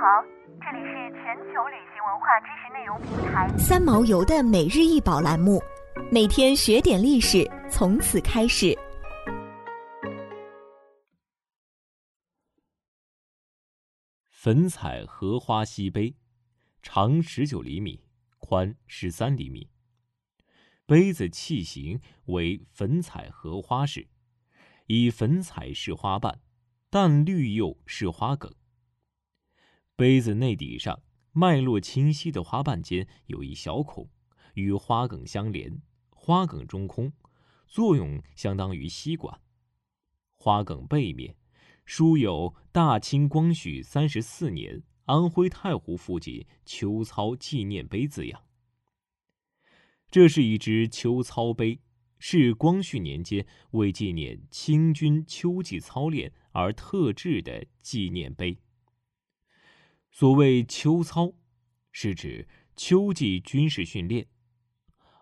好，这里是全球旅行文化知识内容平台三毛游的每日一宝栏目，每天学点历史，从此开始。粉彩荷花西杯，长十九厘米，宽十三厘米。杯子器型为粉彩荷花式，以粉彩式花瓣，淡绿釉饰花梗。杯子内底上脉络清晰的花瓣间有一小孔，与花梗相连，花梗中空，作用相当于吸管。花梗背面。书有“大清光绪三十四年安徽太湖附近秋操纪念碑”字样。这是一只秋操碑，是光绪年间为纪念清军秋季操练而特制的纪念碑。所谓秋操，是指秋季军事训练。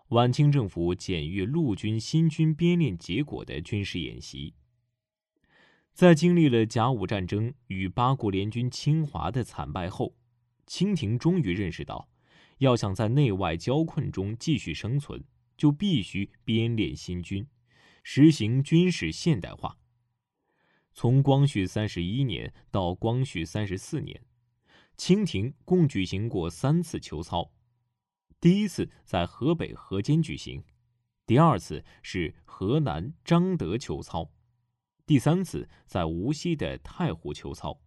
晚清政府检阅陆军新军编练结果的军事演习。在经历了甲午战争与八国联军侵华的惨败后，清廷终于认识到，要想在内外交困中继续生存，就必须编练新军，实行军事现代化。从光绪三十一年到光绪三十四年，清廷共举行过三次秋操，第一次在河北河间举行，第二次是河南彰德秋操。第三次在无锡的太湖秋操，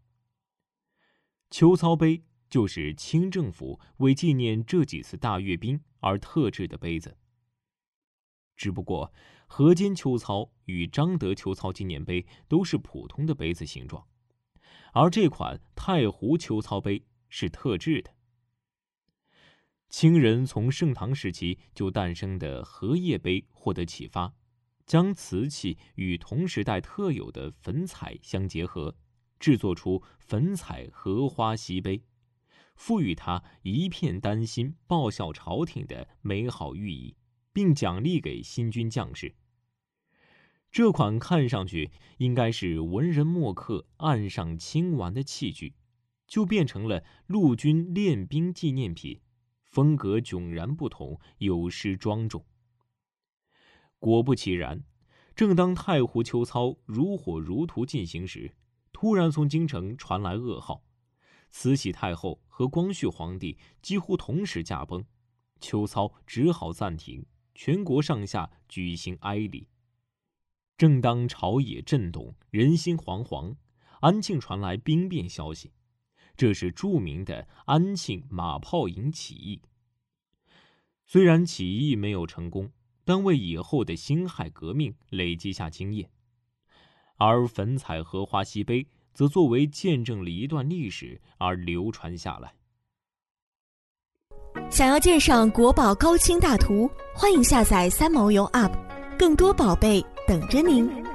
秋操杯就是清政府为纪念这几次大阅兵而特制的杯子。只不过，河间秋操与彰德秋操纪念碑都是普通的杯子形状，而这款太湖秋操杯是特制的。清人从盛唐时期就诞生的荷叶杯获得启发。将瓷器与同时代特有的粉彩相结合，制作出粉彩荷花锡杯，赋予它一片丹心报效朝廷的美好寓意，并奖励给新军将士。这款看上去应该是文人墨客岸上清玩的器具，就变成了陆军练兵纪念品，风格迥然不同，有失庄重。果不其然，正当太湖秋操如火如荼进行时，突然从京城传来噩耗：慈禧太后和光绪皇帝几乎同时驾崩，秋操只好暂停，全国上下举行哀礼。正当朝野震动、人心惶惶，安庆传来兵变消息，这是著名的安庆马炮营起义。虽然起义没有成功。但为以后的辛亥革命累积下经验，而粉彩荷花西杯则作为见证了一段历史而流传下来。想要鉴赏国宝高清大图，欢迎下载三毛游 App，更多宝贝等着您。